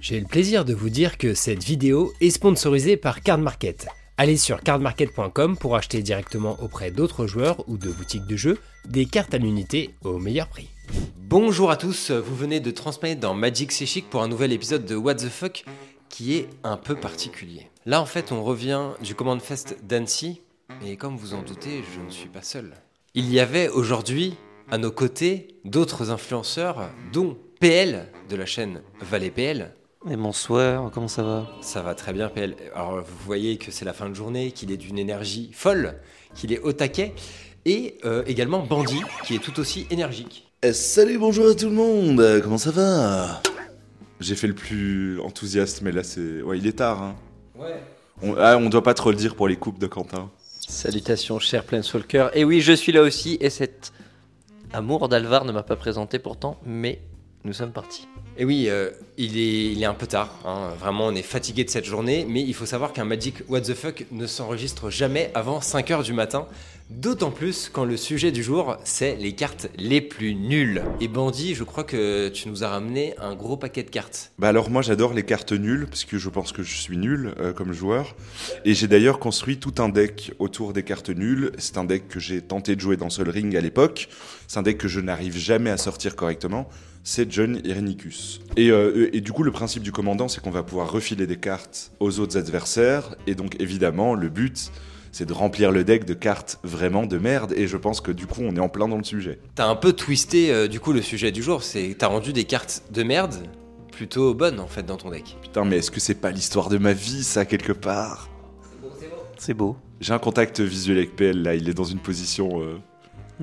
J'ai le plaisir de vous dire que cette vidéo est sponsorisée par Card Market. Allez sur cardmarket.com pour acheter directement auprès d'autres joueurs ou de boutiques de jeux des cartes à l'unité au meilleur prix. Bonjour à tous, vous venez de transmettre dans Magic C'est Chic pour un nouvel épisode de What the Fuck qui est un peu particulier. Là en fait on revient du Command Fest d'Annecy, et comme vous en doutez, je ne suis pas seul. Il y avait aujourd'hui à nos côtés d'autres influenceurs, dont PL de la chaîne Valais PL, Et bonsoir, comment ça va? Ça va très bien, PL. Alors, vous voyez que c'est la fin de journée, qu'il est d'une énergie folle, qu'il est au taquet. Et euh, également Bandit, qui est tout aussi énergique. Eh, salut, bonjour à tout le monde, euh, comment ça va? J'ai fait le plus enthousiaste, mais là c'est... Ouais, il est tard, hein. Ouais. On, ah, on doit pas trop le dire pour les coupes de Quentin. Salutations, cher Planeswalker. Et oui, je suis là aussi, et cet amour d'Alvar ne m'a pas présenté pourtant, mais nous sommes partis. Et oui, euh, il, est, il est un peu tard. hein. Vraiment, on est fatigué de cette journée. Mais il faut savoir qu'un Magic What the Fuck ne s'enregistre jamais avant 5h du matin. D'autant plus quand le sujet du jour, c'est les cartes les plus nulles. Et Bandit, je crois que tu nous as ramené un gros paquet de cartes. Bah alors moi j'adore les cartes nulles, parce que je pense que je suis nul euh, comme joueur. Et j'ai d'ailleurs construit tout un deck autour des cartes nulles. C'est un deck que j'ai tenté de jouer dans Sol Ring à l'époque. C'est un deck que je n'arrive jamais à sortir correctement. C'est John Irenicus. Et, euh, et du coup, le principe du commandant, c'est qu'on va pouvoir refiler des cartes aux autres adversaires. Et donc, évidemment, le but, c'est de remplir le deck de cartes vraiment de merde. Et je pense que du coup, on est en plein dans le sujet. T'as un peu twisté euh, du coup le sujet du jour. C'est t'as rendu des cartes de merde plutôt bonnes en fait dans ton deck. Putain, mais est-ce que c'est pas l'histoire de ma vie, ça, quelque part? C'est beau. J'ai un contact visuel avec PL, là. Il est dans une position euh,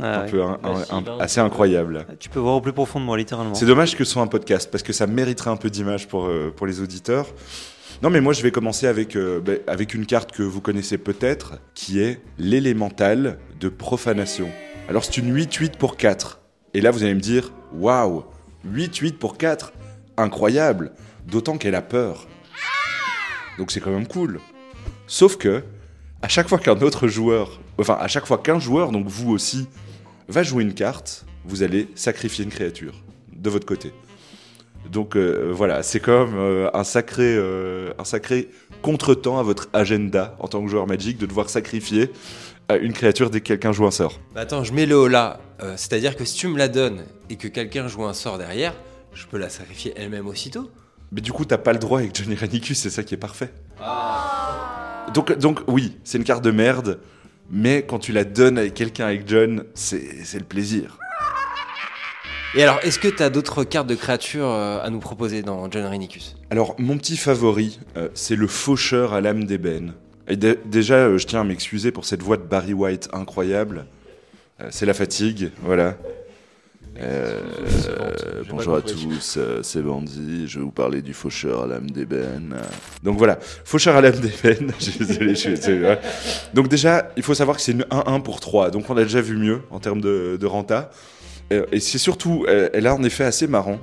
Ah un ouais. peu un- un- Massive, un- assez incroyable. Tu peux voir au plus profond de moi, littéralement. C'est dommage que ce soit un podcast, parce que ça mériterait un peu d'image pour, euh, pour les auditeurs. Non, mais moi, je vais commencer avec, euh, ben, avec une carte que vous connaissez peut-être, qui est l'élémental de profanation. Alors, c'est une 8-8 pour 4. Et là, vous allez me dire, waouh, 8-8 pour 4, incroyable, d'autant qu'elle a peur. Donc, c'est quand même cool. Sauf que, à chaque fois qu'un autre joueur, enfin, à chaque fois qu'un joueur, donc vous aussi, va jouer une carte, vous allez sacrifier une créature de votre côté. Donc euh, voilà, c'est comme euh, un sacré, euh, un sacré contretemps à votre agenda en tant que joueur Magic de devoir sacrifier euh, une créature dès que quelqu'un joue un sort. Bah attends, je mets le haut là. Euh, C'est-à-dire que si tu me la donnes et que quelqu'un joue un sort derrière, je peux la sacrifier elle-même aussitôt. Mais du coup, t'as pas le droit avec Johnny Ranicus, c'est ça qui est parfait. Donc, donc oui, c'est une carte de merde, mais quand tu la donnes avec quelqu'un avec John, c'est le plaisir. Et alors, est-ce que t'as d'autres cartes de créatures euh, à nous proposer dans John Renicus Alors, mon petit favori, euh, c'est le faucheur à l'âme d'ébène. Et dé- déjà, euh, je tiens à m'excuser pour cette voix de Barry White incroyable. Euh, c'est la fatigue, voilà. Euh, bonjour à tous, euh, c'est Bandy, je vais vous parler du faucheur à l'âme d'ébène. Donc voilà, faucheur à l'âme d'ébène, je suis désolé, je suis désolé. Donc déjà, il faut savoir que c'est une 1-1 pour 3, donc on a déjà vu mieux en termes de, de renta. Euh, Et c'est surtout, elle a un effet assez marrant,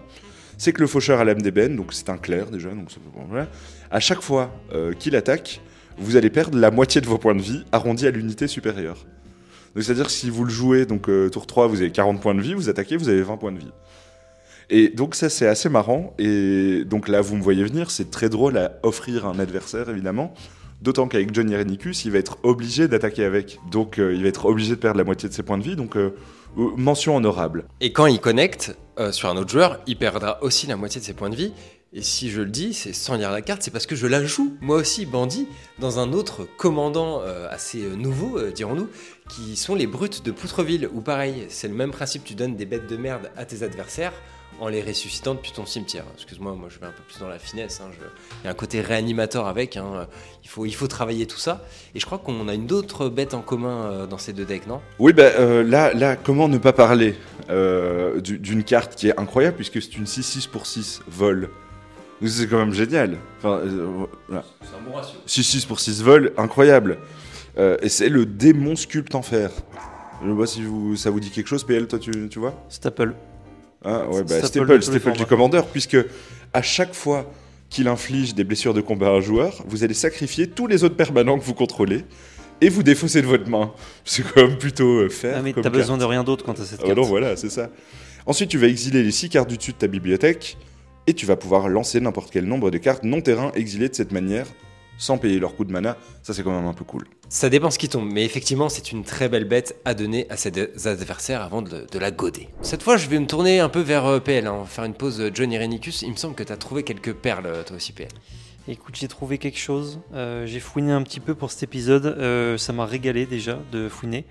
c'est que le faucheur à l'âme d'ébène, donc c'est un clair déjà, donc ça peut- voilà. à chaque fois euh, qu'il attaque, vous allez perdre la moitié de vos points de vie arrondis à l'unité supérieure. Donc c'est-à-dire si vous le jouez, donc euh, tour 3, vous avez 40 points de vie, vous attaquez, vous avez 20 points de vie. Et donc ça c'est assez marrant, et donc là vous me voyez venir, c'est très drôle à offrir à un adversaire évidemment, d'autant qu'avec John Irenicus, il va être obligé d'attaquer avec, donc euh, il va être obligé de perdre la moitié de ses points de vie, donc euh, mention honorable. Et quand il connecte sur un autre joueur, il perdra aussi la moitié de ses points de vie. Et si je le dis, c'est sans lire la carte, c'est parce que je la joue, moi aussi, bandit, dans un autre commandant euh, assez euh, nouveau, euh, dirons-nous, qui sont les brutes de Poutreville, où pareil, c'est le même principe, tu donnes des bêtes de merde à tes adversaires en les ressuscitant depuis ton cimetière. Excuse-moi, moi je vais un peu plus dans la finesse, hein, il y a un côté réanimateur avec, hein, il, faut, il faut travailler tout ça. Et je crois qu'on a une autre bête en commun dans ces deux decks, non? Oui, euh, là, là, comment ne pas parler du- d'une carte qui est incroyable puisque c'est une 6-6 pour 6 vol? C'est quand même génial. Enfin, euh, voilà. C'est un bon ratio. 6-6 pour 6 vol, incroyable. Euh, et c'est le démon sculpte en fer. Je sais pas si vous, ça vous dit quelque chose, PL, toi tu, tu vois? Staple. Ah ouais, bah, Staple Staple, du commandeur, puisque à chaque fois qu'il inflige des blessures de combat à un joueur, vous allez sacrifier tous les autres permanents que vous contrôlez et vous défausser de votre main. C'est quand même plutôt euh, faire. Ah, mais comme t'as besoin de rien d'autre quand t'as cette Ah carte. non, voilà, c'est ça. Ensuite, tu vas exiler les 6 cartes du dessus de ta bibliothèque et tu vas pouvoir lancer n'importe quel nombre de cartes non-terrain exilées de cette manière, sans payer leur coût de mana. Ça, c'est quand même un peu cool. Ça dépend ce qui tombe, mais effectivement, c'est une très belle bête à donner à ses adversaires avant de, de la goder. Cette fois, je vais me tourner un peu vers euh, PL, hein. on va faire une pause euh, John Irenicus. Il me semble que tu as trouvé quelques perles, euh, toi aussi, PL. Écoute, j'ai trouvé quelque chose. Euh, j'ai fouiné un petit peu pour cet épisode. Euh, ça m'a régalé déjà de fouiner.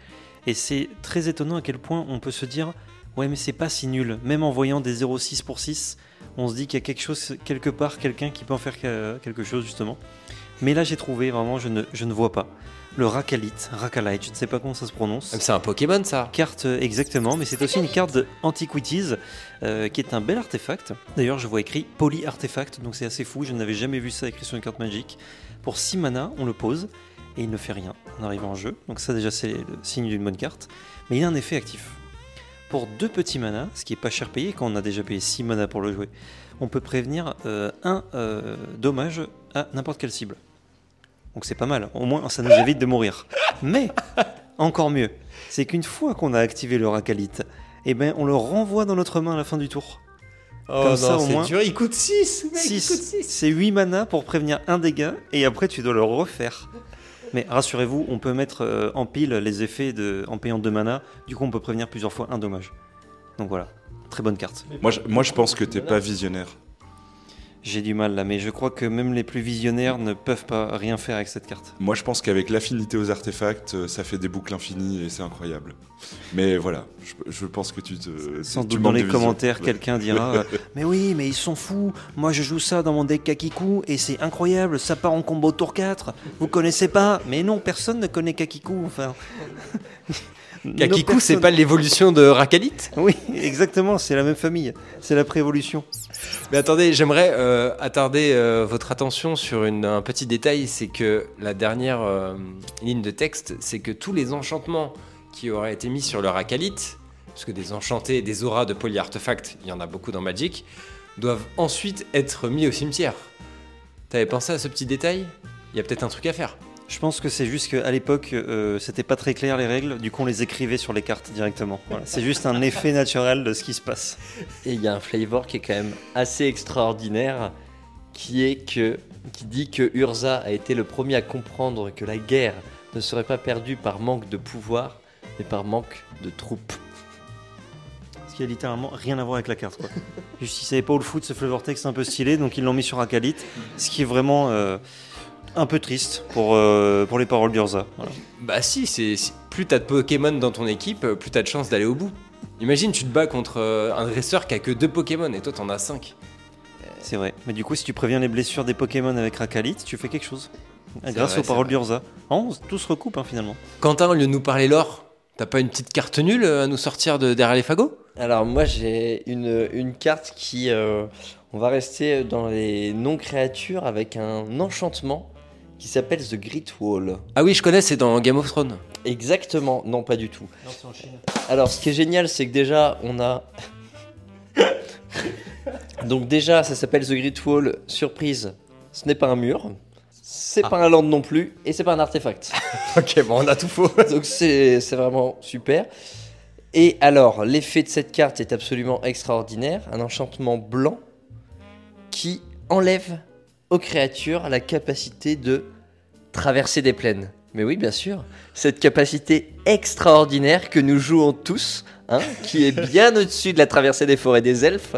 Et c'est très étonnant à quel point on peut se dire Ouais, mais c'est pas si nul. Même en voyant des 0,6 pour 6, on se dit qu'il y a quelque chose, quelque part, quelqu'un qui peut en faire que- quelque chose justement. Mais là, j'ai trouvé vraiment, je ne, je ne vois pas. Le Rakalite, Rakalite, je ne sais pas comment ça se prononce. C'est un Pokémon, ça Carte euh, exactement, mais c'est aussi une carte de Antiquities euh, qui est un bel artefact. D'ailleurs, je vois écrit Poly Artefact, donc c'est assez fou, je n'avais jamais vu ça écrit sur une carte magique. Pour 6 mana, on le pose et il ne fait rien en arrivant en jeu, donc ça déjà c'est le signe d'une bonne carte. Mais il a un effet actif. Pour 2 petits mana, ce qui est pas cher payé quand on a déjà payé 6 mana pour le jouer, on peut prévenir euh, un euh, dommage à n'importe quelle cible. Donc c'est pas mal, au moins ça nous évite de mourir. Mais, encore mieux, c'est qu'une fois qu'on a activé le Rakalite, eh ben, on le renvoie dans notre main à la fin du tour. Oh Comme ça, au c'est moins. dur, il coûte 6 mec, il coûte 6. 6 C'est 8 mana pour prévenir un dégât, et après tu dois le refaire. Mais rassurez-vous, on peut mettre euh, en pile les effets en payant 2 mana, du coup on peut prévenir plusieurs fois un dommage. Donc voilà, très bonne carte. Moi, je, moi, je pense que t'es pas visionnaire. J'ai du mal là, mais je crois que même les plus visionnaires ne peuvent pas rien faire avec cette carte. Moi, je pense qu'avec l'affinité aux artefacts, euh, ça fait des boucles infinies et c'est incroyable. Mais voilà, je, je pense que tu te. Sans doute dans les commentaires, quelqu'un dira euh, Mais oui, mais ils sont fous. Moi, je joue ça dans mon deck Kakiku et c'est incroyable. Ça part en combo tour 4. Vous connaissez pas? Mais non, personne ne connaît Kakiku. Enfin. Kakiku, c'est pas l'évolution de Rakalite Oui, exactement. C'est la même famille. C'est la préévolution. Mais attendez, j'aimerais euh, attarder euh, votre attention sur une- un petit détail, c'est que la dernière euh, ligne de texte, c'est que tous les enchantements qui auraient été mis sur le Rakalite, parce que des enchantés, des auras de polyartefacts, il y en a beaucoup dans Magic, doivent ensuite être mis au cimetière. T'avais pensé à ce petit détail? Il y a peut-être un truc à faire. Je pense que c'est juste qu'à l'époque, euh, c'était pas très clair les règles. Du coup, on les écrivait sur les cartes directement. Voilà. C'est juste un effet naturel de ce qui se passe. Et il y a un flavor qui est quand même assez extraordinaire, qui est que qui dit que Urza a été le premier à comprendre que la guerre ne serait pas perdue par manque de pouvoir, mais par manque de troupes. Ce qui a littéralement rien à voir avec la carte. Quoi. Juste, ils savaient pas où le foot, ce flavor text un peu stylé, donc ils l'ont mis sur Akalite. Ce qui est vraiment euh, un peu triste pour, euh, pour les paroles d'Urza. Voilà. Bah si, c'est plus t'as de Pokémon dans ton équipe, euh, plus t'as de chances d'aller au bout. Imagine, tu te bats contre euh, un dresseur qui a que deux Pokémon et toi t'en as 5. C'est vrai. Mais du coup, si tu préviens les blessures des Pokémon avec Akalite, tu fais quelque chose. Grâce vrai, aux paroles d'Urza. Oh, tout se recoupe hein, finalement. Quentin, au lieu de nous parler l'or, t'as pas une petite carte nulle à nous sortir de derrière les fagots? Alors moi j'ai une, une carte qui... euh, on va rester dans les non-créatures avec un enchantement qui s'appelle The Great Wall. Ah oui, je connais, c'est dans Game of Thrones. Exactement, non pas du tout. Alors, ce qui est génial, c'est que déjà, on a. Donc, déjà, ça s'appelle The Great Wall. Surprise, ce n'est pas un mur, c'est pas un land non plus, et c'est pas un artefact. ok, bon, on a tout faux. Donc, c'est c'est vraiment super. Et alors, l'effet de cette carte est absolument extraordinaire. Un enchantement blanc qui enlève aux créatures la capacité de traverser des plaines. Mais oui, bien sûr. Cette capacité extraordinaire que nous jouons tous, hein, qui est bien au-dessus de la traversée des forêts des elfes,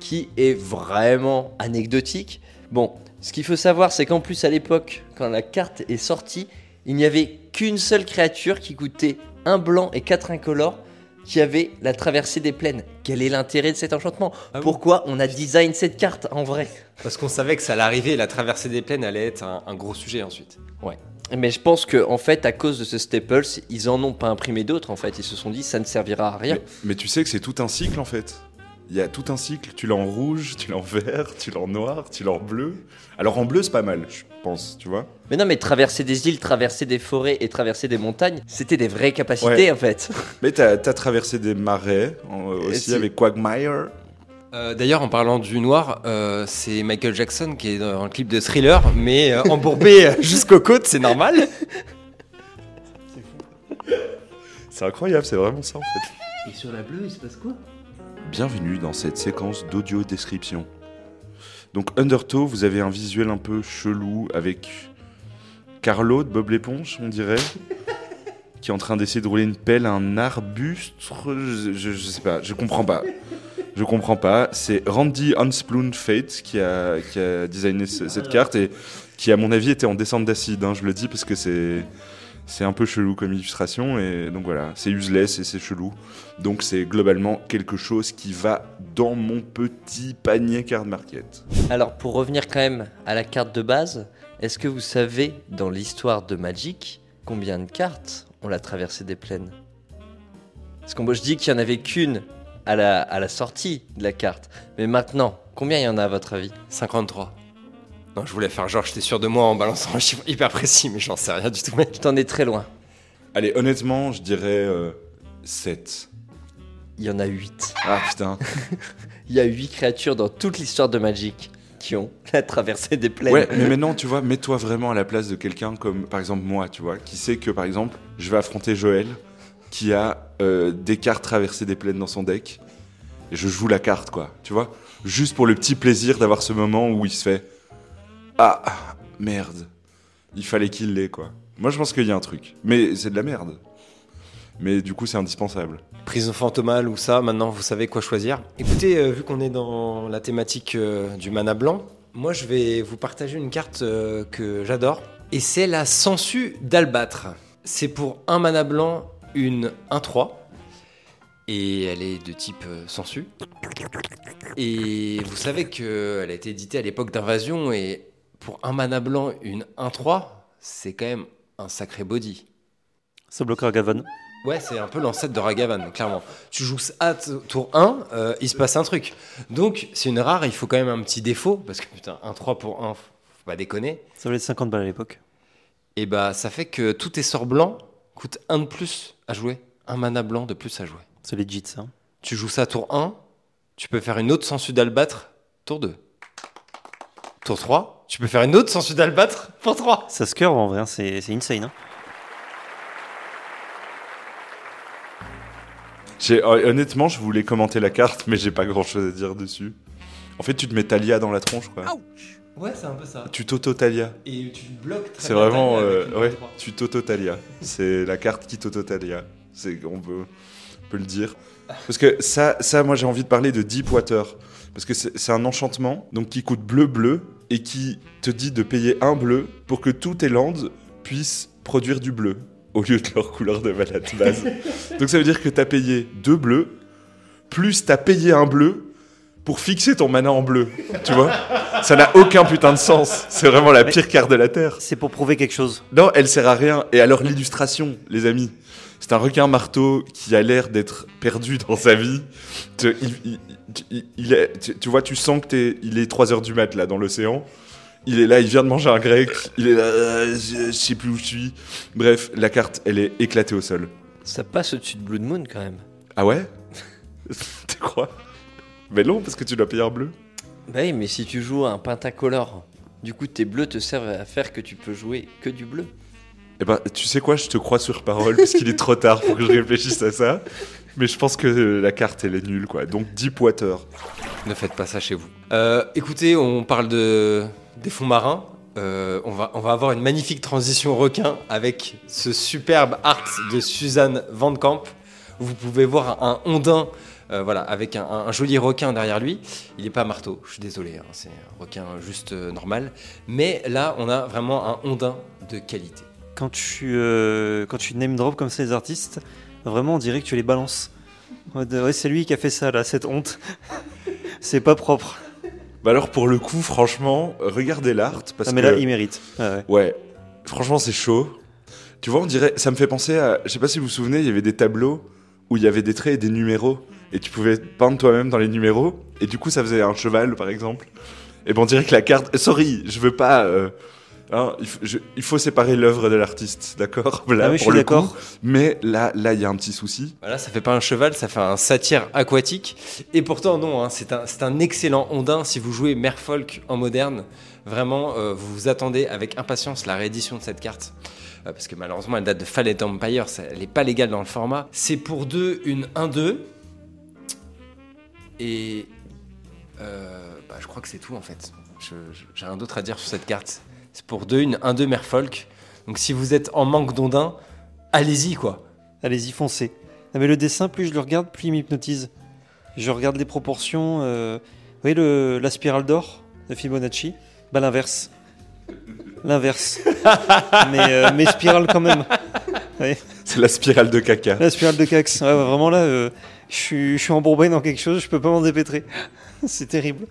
qui est vraiment anecdotique. Bon, ce qu'il faut savoir, c'est qu'en plus, à l'époque, quand la carte est sortie, il n'y avait qu'une seule créature qui coûtait un blanc et quatre incolores qui avait la traversée des plaines. Quel est l'intérêt de cet enchantement? Ah Pourquoi on a design cette carte en vrai? Parce qu'on savait que ça allait arriver, la traversée des plaines allait être un, un gros sujet ensuite. Mais je pense que en fait, à cause de ce Staples, ils en ont pas imprimé d'autres. En fait, ils se sont dit ça ne servira à rien. Mais, mais tu sais que c'est tout un cycle en fait. Il y a tout un cycle. Tu l'as en rouge, tu l'as en vert, tu l'as en noir, tu l'as en bleu. Alors en bleu, c'est pas mal, je pense, tu vois. Mais non, mais traverser des îles, traverser des forêts et traverser des montagnes, c'était des vraies capacités en fait. Mais t'as as traversé des marais en- aussi si. avec Quagmire. Euh, D'ailleurs, en parlant du noir, euh, c'est Michael Jackson qui est dans un clip de thriller, mais euh, embourbé euh, jusqu'aux côtes, c'est normal. C'est incroyable, c'est vraiment ça en fait. Et sur la bleue, il se passe quoi? Bienvenue dans cette séquence d'audio description. Donc Undertow, vous avez un visuel un peu chelou avec Carlo de Bob l'éponge, on dirait, qui est en train d'essayer de rouler une pelle à un arbuste. Je, je- je sais pas, je comprends pas. Je comprends pas. C'est Randy Unspoon Fate qui a, qui a designé ce- cette carte et qui, à mon avis, était en descente d'acide. hein, je le dis parce que c'est. C'est un peu chelou comme illustration et donc voilà, c'est useless et c'est chelou. Donc c'est globalement quelque chose qui va dans mon petit panier card market. Alors, pour revenir quand même à la carte de base, est-ce que vous savez, dans l'histoire de Magic, combien de cartes ont la traversée des plaines? Parce que moi, je dis qu'il n'y en avait qu'une à la, à la sortie de la carte. Mais maintenant, combien il y en a à votre avis? 53. Non, je voulais faire genre, j'étais sûr de moi en balançant un chiffre hyper précis, mais j'en sais rien du tout, mec. Tu t'en es très loin. Allez, honnêtement, je dirais 7. Il y en a 8. Ah putain. Il y a 8 créatures dans toute l'histoire de Magic qui ont la traversée des plaines. Ouais, mais maintenant, tu vois, mets-toi vraiment à la place de quelqu'un comme, par exemple, moi, tu vois, qui sait que, par exemple, je vais affronter Joël, qui a euh, des cartes traversées des plaines dans son deck, et je joue la carte, quoi, tu vois, juste pour le petit plaisir d'avoir ce moment où il se fait Ah, merde, il fallait qu'il l'ait, quoi. Moi, je pense qu'il y a un truc, mais c'est de la merde. Mais du coup, c'est indispensable. Prison fantomale ou ça, maintenant vous savez quoi choisir. Écoutez, euh, vu qu'on est dans la thématique euh, du mana blanc, moi je vais vous partager une carte euh, que j'adore. Et c'est la Sensu d'Albâtre. C'est pour un mana blanc, une 1-3. Et elle est de type Sensu. Et vous savez qu'elle a été éditée à l'époque d'Invasion. Et pour un mana blanc, une 1-3, c'est quand même un sacré body. Ça bloquera Gavan. Ouais, c'est un peu l'ancêtre de Ragavan, clairement. Tu joues à tour 1, euh, il se passe un truc. Donc, c'est une rare, il faut quand même un petit défaut, parce que putain, un 3 pour 1, faut pas déconner. Ça valait 50 balles à l'époque. Et bah, ça fait que tous tes sorts blancs coûtent un de plus à jouer. Un mana blanc de plus à jouer. C'est legit ça. Tu joues ça tour 1, tu peux faire une autre sensu d'Albâtre, tour 2. Tour 3, tu peux faire une autre sensu d'Albâtre pour 3. Ça se curve en vrai, hein, c'est c'est insane. hein. Euh, honnêtement, je voulais commenter la carte, mais j'ai pas grand chose à dire dessus. En fait, tu te mets Talia dans la tronche, quoi. Ouais, c'est un peu ça. Tu t'auto-Talia. Et tu bloques très C'est vraiment. Euh, une ouais, 3. tu t'auto-Talia. C'est la carte qui t'auto-Talia. On peut, on peut le dire. Parce que ça, ça moi j'ai envie de parler de Deepwater. Parce que c'est, c'est un enchantement donc qui coûte bleu-bleu et qui te dit de payer un bleu pour que tous tes landes puissent produire du bleu au lieu de leur couleur de mana de base. donc ça veut dire que t'as payé deux bleus, plus t'as payé un bleu pour fixer ton mana en bleu. Tu vois Ça n'a aucun putain de sens. C'est vraiment la Mais- pire carte de la Terre. C'est pour prouver quelque chose. Non, elle sert à rien. Et alors l'illustration, les amis, c'est un requin marteau qui a l'air d'être perdu dans sa vie. Te- il, il- il- il est, tu, tu vois, tu sens que t'es, il est 3 heures du mat là dans l'océan. Il est là, il vient de manger un grec. Il est là, euh, je, je sais plus où je suis. Bref, la carte, elle est éclatée au sol. Ça passe au-dessus de Blood Moon quand même. Ah ouais? Tu crois? Mais non, parce que tu dois payer un bleu. Bah oui, mais si tu joues un pentacolore, du coup tes bleus te servent à faire que tu peux jouer que du bleu. Eh ben, tu sais quoi, je te crois sur parole parce qu'il est trop tard pour que je réfléchisse à ça. Mais je pense que la carte, elle est nulle, quoi. Donc Deepwater. Ne faites pas ça chez vous. Euh, écoutez, on parle de, des fonds marins. Euh, on, va, on va avoir une magnifique transition requin avec ce superbe art de Suzanne Van Camp. Vous pouvez voir un ondin euh, voilà, avec un, joli requin derrière lui. Il n'est pas marteau, je suis désolé, hein, c'est un requin juste normal. Mais là, on a vraiment un ondin de qualité. Quand tu, euh, quand tu name drop comme ça les artistes, vraiment on dirait que tu les balances. Ouais, c'est lui qui a fait ça là, cette honte. c'est pas propre. Bah alors, pour le coup, franchement, regardez l'art. Parce Ah, mais que... là, il mérite. Ah ouais. Ouais, franchement, c'est chaud. Tu vois, on dirait. Ça me fait penser à. Je sais pas si vous vous souvenez, il y avait des tableaux où il y avait des traits et des numéros. Et tu pouvais peindre toi-même dans les numéros. Et du coup, ça faisait un cheval, par exemple. Et ben, on dirait que la carte. Sorry, je veux pas. euh, hein, il, faut, je- il faut séparer l'œuvre de l'artiste, d'accord? Là, Ah oui, je suis le coup. Mais là, là, il y a un petit souci. Voilà, ça fait pas un cheval, ça fait un satyre aquatique. Et pourtant, non, hein, c'est un, c'est un excellent ondin. Si vous jouez Merfolk en moderne, vraiment, euh, vous vous attendez avec impatience la réédition de cette carte. Euh, parce que malheureusement, elle date de Fallen Empire, ça- elle n'est pas légale dans le format. C'est pour deux, une 1-2. Et. euh, bah, je crois que c'est tout en fait. j'ai rien d'autre à dire sur cette carte. C'est pour deux, une 1-2 Merfolk. Donc si vous êtes en manque d'ondin, allez-y quoi. Allez-y, foncez. Non, mais le dessin, plus je le regarde, plus il m'hypnotise. Je regarde les proportions. euh, Vous voyez le, la spirale d'or de Fibonacci? Bah l'inverse. L'inverse. mais, euh, mais spirale quand même. C'est la spirale de caca. La spirale de Cax. Ouais, vraiment là, euh, je suis je suis embourbé dans quelque chose, je peux pas m'en dépêtrer. C'est terrible.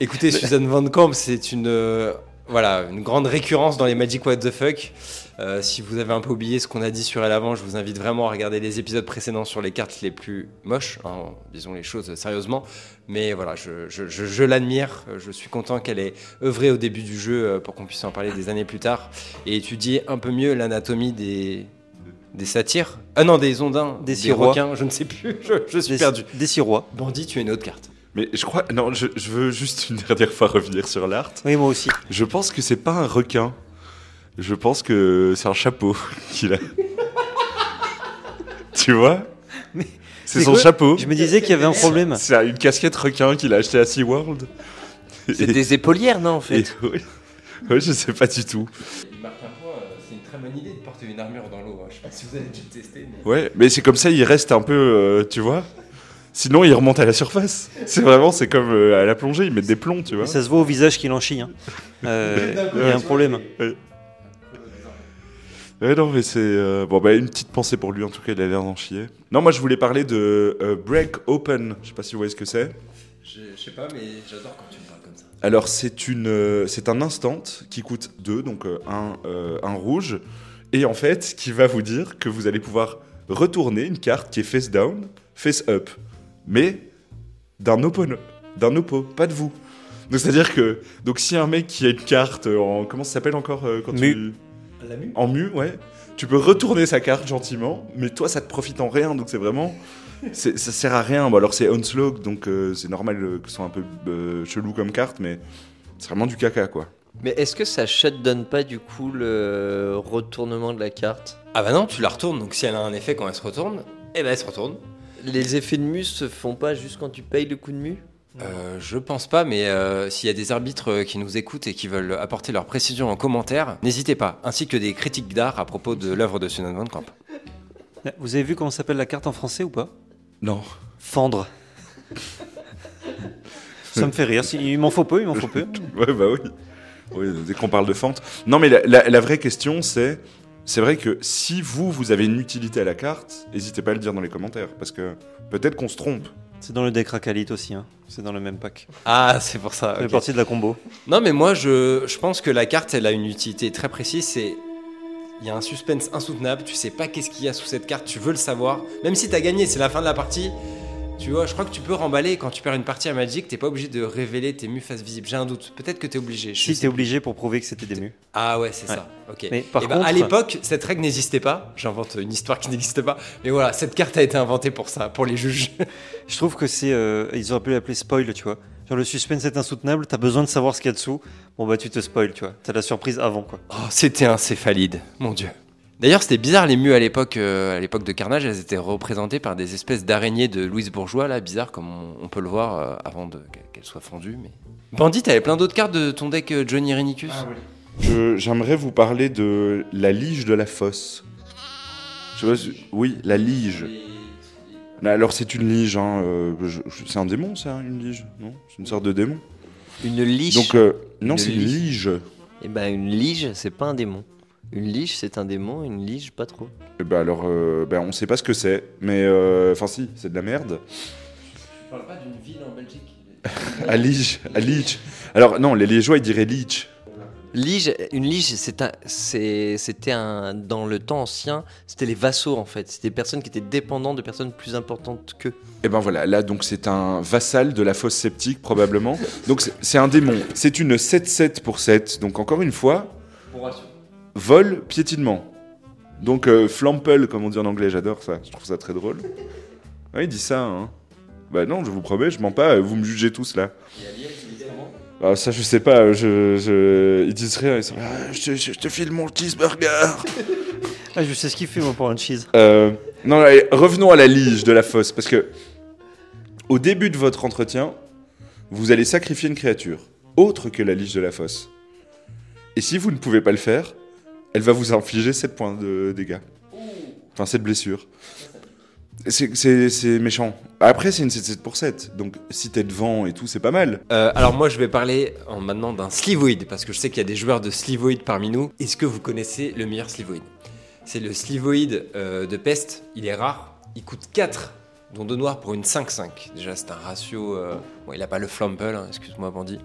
Écoutez, Suzanne Van Camp, c'est une, euh, voilà, une grande récurrence dans les Magic What the Fuck. Euh, si vous avez un peu oublié ce qu'on a dit sur elle avant, je vous invite vraiment à regarder les épisodes précédents sur les cartes les plus moches, hein, disons les choses sérieusement. Mais voilà, je, je- je- je l'admire, je suis content qu'elle ait œuvré au début du jeu euh, pour qu'on puisse en parler des années plus tard et étudier un peu mieux l'anatomie des, des satyres. Ah non, des ondins, Des sirois. requins, je ne sais plus, je, je suis Des, perdu. Des sirois. Bandit, tu as une autre carte. Mais je crois. Non, je, je veux juste une dernière fois revenir sur l'art. Oui, moi aussi. Je pense que c'est pas un requin. Je pense que c'est un chapeau qu'il a. tu vois? Mais C'est son chapeau. Je me disais qu'il y avait un problème. C'est une casquette requin qu'il a acheté à SeaWorld. C'est des épaulières, non, en fait? Et- oui. Je sais pas du tout. Il marque un point, c'est une très bonne idée de porter une armure dans l'eau. hein. Je sais pas si vous avez déjà testé. Mais... Ouais, mais c'est comme ça, il reste un peu, euh, tu vois? Sinon, il remonte à la surface. C'est vraiment, c'est comme euh, à la plongée, ils mettent des plombs, tu vois. Et ça se voit au visage qu'il en chie. hein. Euh, il y a un problème. Ouais, non, mais c'est. euh, Bon, bah, une petite pensée pour lui, en tout cas, il a l'air d'en chier. Non, moi, je voulais parler de euh, Break Open. Je sais pas si vous voyez ce que c'est. Je, je sais pas, mais j'adore quand tu me parles comme ça. Alors, c'est une, euh, c'est un instant qui coûte 2, donc euh, un, euh, un rouge, et en fait, qui va vous dire que vous allez pouvoir retourner une carte qui est face down, face up, mais d'un opponent, d'un oppo, pas de vous. Donc, c'est-à-dire que, donc, si un mec qui a une carte en, comment ça s'appelle encore euh, quand Mu. tu- La en mu, ouais, tu peux retourner sa carte gentiment, mais toi, ça te profite en rien, donc c'est vraiment. c'est- Ça sert à rien. Bon, alors c'est Onslaught, donc euh, c'est normal euh, que ce soit un peu euh, chelou comme carte, mais c'est vraiment du caca, quoi. Mais est-ce que ça shutdown pas du coup le retournement de la carte? Ah bah non, tu la retournes, donc si elle a un effet quand elle se retourne, eh ben elle se retourne. Les effets de mu se font pas juste quand tu payes le coup de mu? Euh, je pense pas, mais euh, s'il y a des arbitres euh, qui nous écoutent et qui veulent apporter leur précision en commentaire, n'hésitez pas, ainsi que des critiques d'art à propos de l'œuvre de Suzanne Van Camp. Vous avez vu comment s'appelle la carte en français ou pas? Non. Fendre. Ça me fait rire. Si- Il m'en faut peu, il m'en faut peu. Ouais, bah oui. Oui, dès qu'on parle de fente. Non, mais la, la- la vraie question, c'est. C'est vrai que si vous, vous avez une utilité à la carte, n'hésitez pas à le dire dans les commentaires, parce que peut-être qu'on se trompe. C'est dans le deck Rakalit aussi. hein. C'est dans le même pack. Ah, c'est pour ça. Ok. partie de la combo. Non, mais moi, je, je pense que la carte, elle a une utilité très précise. C'est. Il y a un suspense insoutenable. Tu sais pas qu'est-ce qu'il y a sous cette carte. Tu veux le savoir. Même si t'as gagné, c'est la fin de la partie. Tu vois, je crois que tu peux remballer quand tu perds une partie à Magic. T'es pas obligé de révéler tes mus face visible. J'ai un doute. Peut-être que t'es obligé. Si t'es obligé pour prouver que c'était des mus. Ah ouais, c'est Ouais. ça. Ok. Mais par Eh ben, contre- à l'époque, cette règle n'existait pas. J'invente une histoire qui n'existe pas. Mais voilà, cette carte a été inventée pour ça, pour les juges. Je trouve que c'est. euh, ils auraient pu l'appeler spoil, tu vois. Genre le suspense est insoutenable, t'as besoin de savoir ce qu'il y a dessous. Bon bah tu te spoil, tu vois. T'as la surprise avant, quoi. Oh, c'était un céphalide, mon dieu. D'ailleurs, c'était bizarre les mus à l'époque, euh, à l'époque de Carnage, elles étaient représentées par des espèces d'araignées de Louise Bourgeois, là, bizarre comme on, on peut le voir euh, avant qu'elles soient fondues. Mais Bandit, t'avais plein d'autres cartes de ton deck euh, Johnny Renicus. Je- J'aimerais vous parler de la lige de la fosse. Je sais pas si- Oui, la lige. Alors c'est une lige, hein, euh, c'est un démon ça, une lige Non? C'est une sorte de démon Une liche Donc euh, non, c'est une lige. lige. Eh ben une lige, c'est pas un démon. Une liche, c'est un démon, une lige, pas trop. Eh ben alors, euh, ben, on sait pas ce que c'est, mais euh, enfin si, c'est de la merde. Je parle pas d'une ville en Belgique. À lige, à lige. Alors non, les Liégeois ils diraient liche. Lige, une lige, c'est un, c'est- c'était un, dans le temps ancien, c'était les vassaux en fait. C'était des personnes qui étaient dépendantes de personnes plus importantes qu'eux. Et ben voilà, là donc c'est un vassal de la fosse sceptique probablement. Donc c'est- c'est un démon. C'est une 7-7 pour 7. Donc encore une fois, vol, piétinement. Donc euh, flample comme on dit en anglais, j'adore ça. Je trouve ça très drôle. Ouais, il dit ça, hein. Bah non, je vous promets, je mens pas, vous me jugez tous là. Ah, ça je sais pas, je, je... ils disent rien, ils sont là, Ah, je, te- je te file mon cheeseburger. Ah, je sais ce qu'il fait, moi, pour un cheese. Euh, non, allez, revenons à la lige de la fosse, parce que au début de votre entretien, vous allez sacrifier une créature. autre que la liche de la fosse. Et si vous ne pouvez pas le faire, elle va vous infliger 7 points de dégâts. Enfin, 7 blessures. C'est- méchant. Après, c'est une 7-7 pour 7. Donc, si t'es devant et tout, c'est pas mal. Euh, alors moi je vais parler en- maintenant d'un slivoid parce que je sais qu'il y a des joueurs de slivoid parmi nous. Est-ce que vous connaissez le meilleur slivoid C'est le slivoid euh, de peste, il est rare, il coûte 4 dont 2 noirs pour une 5-5. Déjà c'est un ratio... euh, Bon il a pas le flample, hein, excuse-moi Bandit.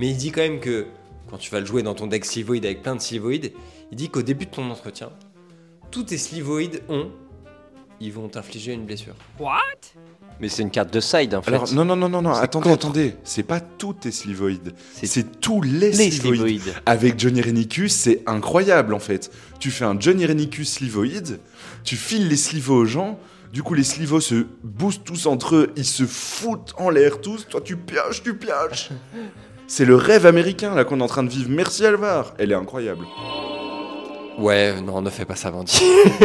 Mais il dit quand même que quand tu vas le jouer dans ton deck slivoid avec plein de slivoid, il dit qu'au début de ton entretien, tous tes slivoid ont... Ils vont t'infliger une blessure. Mais c'est une carte de side en fait. Alors, non, non, non, non, non, attendez, contre. attendez. C'est pas tous tes slivoïdes. C'est C'est tous les, les slivoïdes. slivoïdes. Avec Johnny Renicus, c'est incroyable en fait. Tu fais un Johnny Renicus slivoïde, tu files les slivos aux gens, du coup les slivos se boostent tous entre eux, ils se foutent en l'air tous, toi tu pioches, tu pioches. C'est le rêve américain là qu'on est en train de vivre. Merci Alvar, elle est incroyable. Ouais, non, ne fais pas ça, Bandit.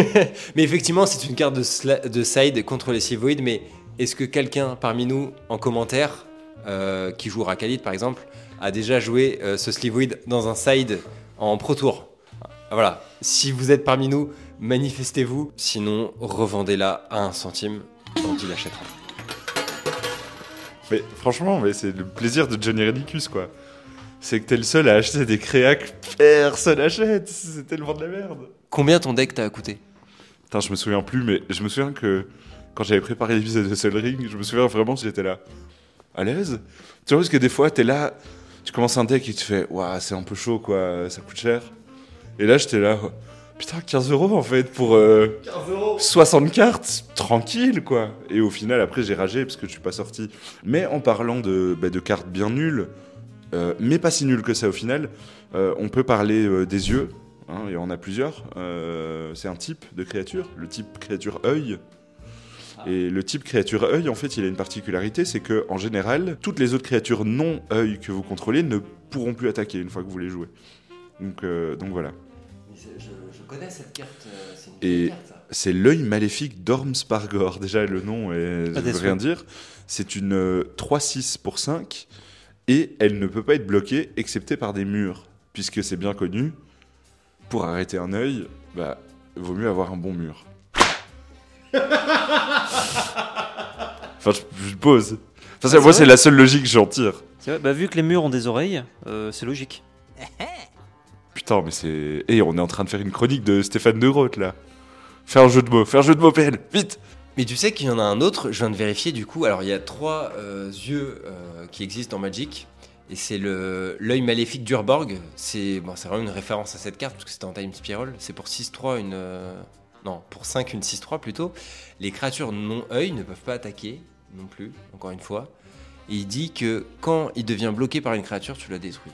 mais effectivement, c'est une carte de, side contre les Slivoid, mais est-ce que quelqu'un parmi nous, en commentaire, euh, qui joue Rakhalid par exemple, a déjà joué euh, ce Slivoid dans un side en Pro Tour? Voilà, si vous êtes parmi nous, manifestez-vous, sinon revendez-la à un centime, Bandit l'achètera. Mais franchement, mais c'est le plaisir de Johnny Renicus quoi. C'est que t'es le seul à acheter des créas que personne achète. C'est tellement de la merde. Combien ton deck t'a coûté? Putain, je me souviens plus, mais je me souviens que quand j'avais préparé l'épisode de Soul Ring, je me souviens vraiment que j'étais là. À l'aise? Tu vois, parce que des fois, t'es là, tu commences un deck et tu fais, waouh, c'est un peu chaud, quoi, ça coûte cher. Et là, j'étais là, putain, 15 euros en fait pour euh, 60 cartes, tranquille, quoi. Et au final, après, j'ai ragé parce que je suis pas sorti. Mais en parlant de, bah, de cartes bien nulles, euh, mais pas si nulles que ça au final, euh, on peut parler euh, des yeux. Hein, et on a plusieurs. Euh, c'est un type de créature, le type créature œil. Et le type créature œil, en fait, il a une particularité, c'est que en général, toutes les autres créatures non œil que vous contrôlez ne pourront plus attaquer une fois que vous les jouez. Euh, donc voilà. Je, connais cette carte, c'est une Et- carte, ça. C'est l'œil maléfique d'Ormspargor. Déjà, le nom est, Pas ne veut rien dire. C'est une euh, 3-6 pour 5 et elle ne peut pas être bloquée excepté par des murs. Puisque c'est bien connu, pour arrêter un œil, bah, vaut mieux avoir un bon mur. enfin, je, je pose. Enfin, c'est- Ah, moi, c'est la seule logique que j'en tire. C'est vrai, bah, vu que les murs ont des oreilles, euh, c'est logique. Putain, mais c'est. Eh, on est en train de faire une chronique de Stéphane De Groot, là. Fais un jeu de mots, fais un jeu de mots, PL, vite Mais tu sais qu'il y en a un autre, je viens de vérifier du coup. Alors il y a trois euh, yeux euh, qui existent dans Magic. Et c'est l'œil maléfique d'Urborg. C'est bon, vraiment une référence à cette carte parce que c'était en Time Spiral. C'est pour 6-3 une. euh, non, pour 5 une 6-3 plutôt. Les créatures non œil ne peuvent pas attaquer non plus, encore une fois. Et il dit que quand il devient bloqué par une créature, tu la détruis.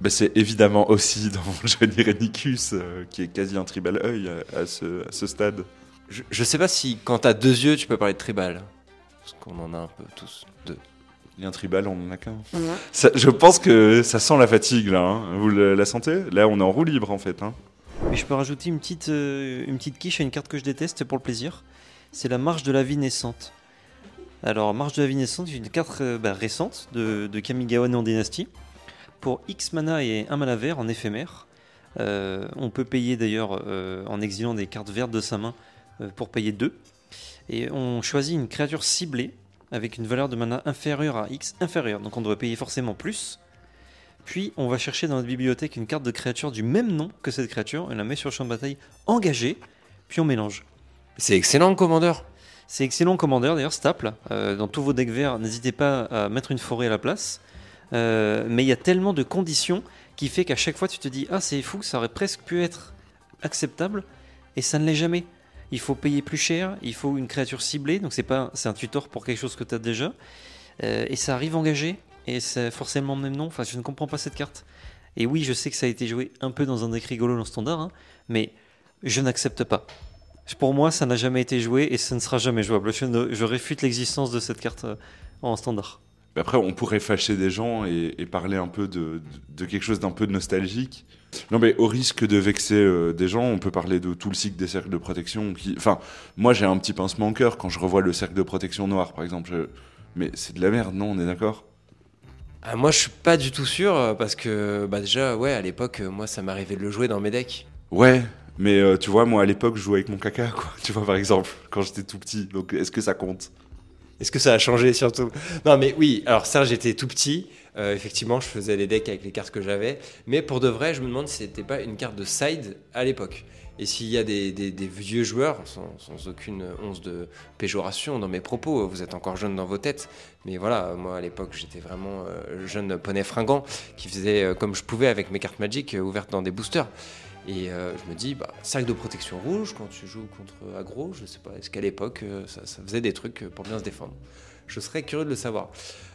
Bah, c'est évidemment aussi dans Johnny Renicus, euh, qui est quasi un tribal œil à, à ce, à ce stade. Je, je sais pas si quand t'as deux yeux, tu peux parler de tribal. Parce qu'on en a un peu tous deux. Il y a un tribal, on en a qu'un. Je pense que ça sent la fatigue, là. hein. Vous le- la sentez? Là, on est en roue libre, en fait. hein. Mais je peux rajouter une petite, euh, une petite quiche à une carte que je déteste pour le plaisir. C'est la marche de la vie naissante. Alors, marche de la vie naissante, c'est une carte euh, bah, récente de, de Kamigawa en dynastie. Pour X mana et 1 mana vert en éphémère. Euh, on peut payer d'ailleurs euh, en exilant des cartes vertes de sa main euh, pour payer 2. Et on choisit une créature ciblée avec une valeur de mana inférieure à X inférieure. Donc on doit payer forcément plus. Puis on va chercher dans notre bibliothèque une carte de créature du même nom que cette créature, on la met sur le champ de bataille engagée, puis on mélange. C'est excellent, commandeur. C'est excellent commandeur d'ailleurs, Staple. Dans tous vos decks verts, n'hésitez pas à mettre une forêt à la place. Euh, mais il y a tellement de conditions qui fait qu'à chaque fois tu te dis ah c'est fou, ça aurait presque pu être acceptable et ça ne l'est jamais. Il faut payer plus cher, il faut une créature ciblée, donc c'est pas c'est un tutor pour quelque chose que tu as déjà. Euh, et ça arrive engagé et c'est forcément le même nom. Enfin, je ne comprends pas cette carte. Et oui, je sais que ça a été joué un peu dans un deck rigolo le standard, hein, mais je n'accepte pas. Pour moi, ça n'a jamais été joué et ça ne sera jamais jouable. Je, ne- je réfute l'existence de cette carte euh, en standard. Après, on pourrait fâcher des gens et, et parler un peu de, de quelque chose d'un peu nostalgique. Non, mais au risque de vexer euh, des gens, on peut parler de tout le cycle des cercles de protection. Qui... Enfin, moi, j'ai un petit pincement au cœur quand je revois le cercle de protection noir, par exemple. Je- Mais c'est de la merde, non On est d'accord? Ah, moi, je suis pas du tout sûr euh, parce que bah, déjà, ouais, à l'époque, euh, moi, ça m'arrivait de le jouer dans mes decks. Ouais, mais euh, tu vois, moi à l'époque, je jouais avec mon caca, quoi. Tu vois, par exemple, quand j'étais tout petit. Donc, est-ce que ça compte? Est-ce que ça a changé surtout? Non, mais oui. Alors ça, j'étais tout petit. Euh, effectivement, je faisais les decks avec les cartes que j'avais. Mais pour de vrai, je me demande si c'était pas une carte de side à l'époque. Et s'il y a des, vieux joueurs, sans, aucune once de péjoration dans mes propos, vous êtes encore jeunes dans vos têtes. Mais voilà, moi à l'époque, j'étais vraiment euh, jeune poney fringant qui faisait euh, comme je pouvais avec mes cartes Magic ouvertes dans des boosters. Et euh, je me dis, bah, sac de protection rouge quand tu joues contre aggro, je sais pas, est-ce qu'à l'époque euh, ça, faisait des trucs euh, pour bien se défendre? Je serais curieux de le savoir.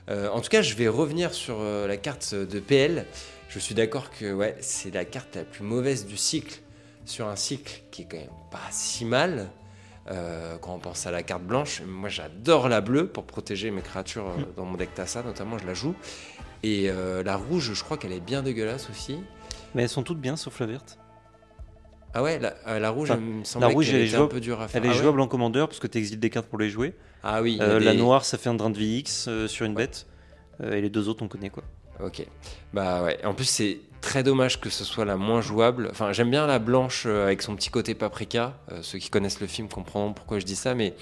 En tout cas, je vais revenir sur la carte de PL. Je suis d'accord que ouais, c'est la carte la plus mauvaise du cycle, sur un cycle qui est quand même pas si mal. quand on pense à la carte blanche, moi j'adore la bleue pour protéger mes créatures dans mon deck Tassa, notamment je la joue. Et la rouge, je crois qu'elle est bien dégueulasse aussi. Mais elles sont toutes bien sauf la verte. Ah ouais, la, euh, la rouge, Enfin, elle me semblait rouge, elle est était un jouable- peu dure à faire. Elle est ah ouais jouable en commandeur parce que tu exiles des cartes pour les jouer. Ah oui. Euh, La des- noire, ça fait un drain de vie X euh, sur une bête. Euh, et les deux autres, on connaît quoi. Ok. Bah ouais. En plus, c'est très dommage que ce soit la moins jouable. Enfin, j'aime bien la blanche euh, avec son petit côté paprika. Ceux qui connaissent le film comprendront pourquoi je dis ça, mais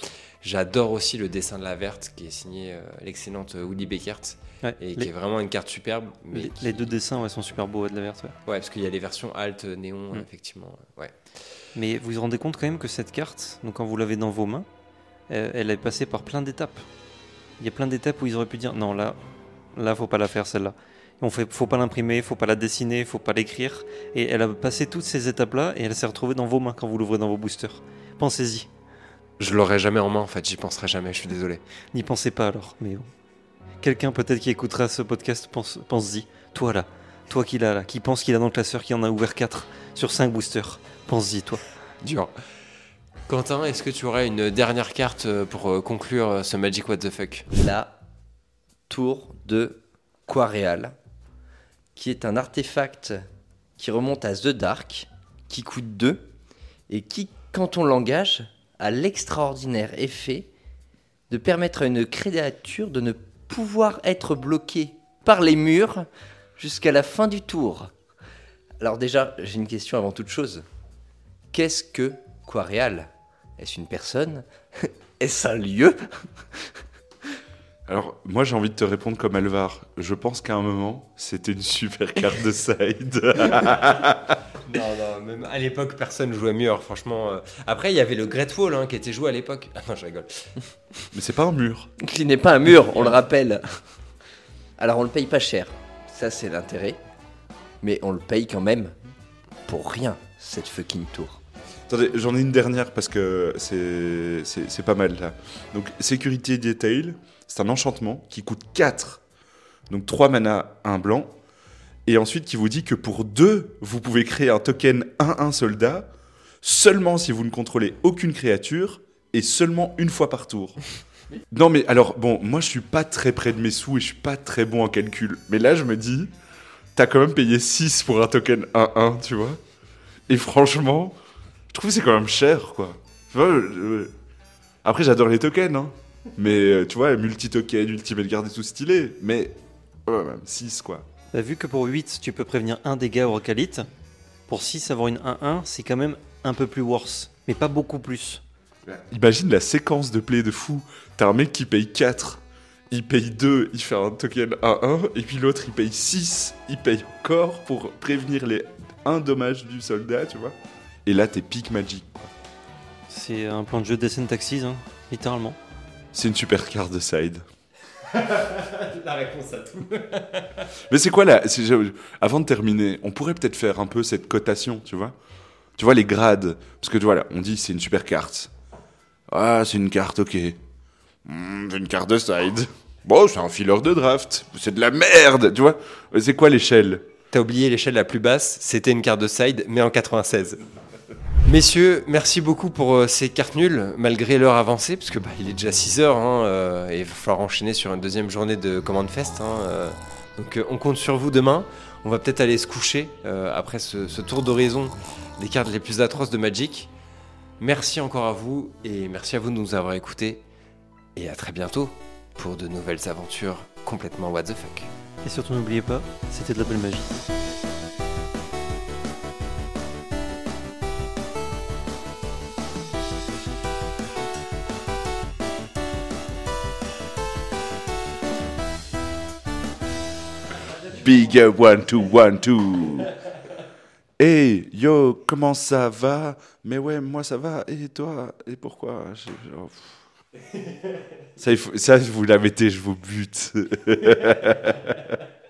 j'adore aussi le dessin de la verte qui est signé l'excellente Woody Beckert Ouais. et qui est vraiment une carte superbe. Mais les- qui- les deux dessins ouais, sont super beaux de la verte. ouais. Ouais, parce qu'il y a les versions alt, euh, néon, Mm. effectivement. Ouais. Mais vous vous rendez compte quand même que cette carte, donc quand vous l'avez dans vos mains, euh, elle est passée par plein d'étapes. Il y a plein d'étapes où ils auraient pu dire non là, là faut pas la faire celle-là. On fait, faut pas l'imprimer, faut pas la dessiner, faut pas l'écrire. Et elle a passé toutes ces étapes-là et elle s'est retrouvée dans vos mains quand vous l'ouvrez dans vos boosters. Pensez-y. Je l'aurai jamais en main, en fait. J'y penserai jamais. Je suis désolé. N'y pensez pas alors. Mais. Quelqu'un peut-être qui écoutera ce podcast, pense, pense-y. Toi là, toi qui l'a là, qui pense qu'il a dans le classeur, qui en a ouvert 4 sur 5 boosters. Pense-y toi. Dur. Quentin, est-ce que tu aurais une dernière carte euh, pour euh, conclure euh, ce Magic What the Fuck? La tour de Quareal, qui est un artefact qui remonte à The Dark, qui coûte 2, et qui, quand on l'engage, a l'extraordinaire effet de permettre à une créature de ne pouvoir être bloquée par les murs jusqu'à la fin du tour. Alors déjà, j'ai une question avant toute chose. Qu'est-ce que Quareal Est-ce une personne? Est-ce un lieu? Alors, moi j'ai envie de te répondre comme Alvar. Je pense qu'à un moment, c'était une super carte de side. Non, non, même à l'époque, personne jouait mieux. alors franchement, euh. après, il y avait le Great Wall hein, qui était joué à l'époque. Ah non, je rigole. Mais c'est pas un mur. qui n'est pas un mur, on le rappelle. Alors on le paye pas cher, ça c'est l'intérêt, mais on le paye quand même pour rien, cette fucking tour. Attendez, j'en ai une dernière parce que c'est pas mal là. Donc, Security Detail, c'est un enchantement qui coûte 4. Donc, 3 mana, 1 blanc. Et ensuite, qui vous dit que pour 2, vous pouvez créer un token 1-1 soldat seulement si vous ne contrôlez aucune créature et seulement une fois par tour. Non, mais alors, bon, moi je suis pas très près de mes sous et je suis pas très bon en calcul. Mais là, je me dis, t'as quand même payé 6 pour un token 1-1, tu vois. Et franchement, je trouve que c'est quand même cher, quoi. Je- Après, j'adore les tokens, hein. Mais euh, tu vois, multi-token, ultimate guard et tout stylé. Mais, ouais, même 6, quoi. Bah, vu que pour 8, tu peux prévenir un dégât au recalite, pour 6, avoir une 1-1, c'est quand même un peu plus worse. Mais pas beaucoup plus. Imagine la séquence de play de fou. T'as un mec qui paye 4, il paye 2, il fait un token 1-1, et puis l'autre il paye 6, il paye encore pour prévenir les 1 dommage du soldat, tu vois. Et là, t'es pick magic. quoi. C'est un plan de jeu Descent Taxis, hein, littéralement. C'est une super carte de side. La réponse à tout. Mais c'est quoi là Avant de terminer, on pourrait peut-être faire un peu cette cotation, tu vois? Tu vois les grades Parce que voilà, on dit c'est une super carte. Ah, c'est une carte, ok. C'est une carte de side. Bon, c'est un filler de draft. C'est de la merde, tu vois? C'est quoi l'échelle? T'as oublié l'échelle la plus basse, c'était une carte de side, mais en 96. Messieurs, merci beaucoup pour euh, ces cartes nulles, malgré l'heure avancée, parce que bah, il est déjà 6 heures, hein, euh, et il va falloir enchaîner sur une deuxième journée de Command Fest. hein, euh. donc on compte sur vous demain. On va peut-être aller se coucher après ce tour d'horizon des cartes les plus atroces de Magic. Merci encore à vous, et merci à vous de nous avoir écoutés. Et à très bientôt pour de nouvelles aventures complètement what the fuck. Et surtout n'oubliez pas, c'était de la belle magie. Big up, one, two, one, two. Hey, yo, comment ça va? Mais ouais, moi ça va. Et toi? Et pourquoi? Je- oh, pff. ça, ça, vous la mettez, je vous bute.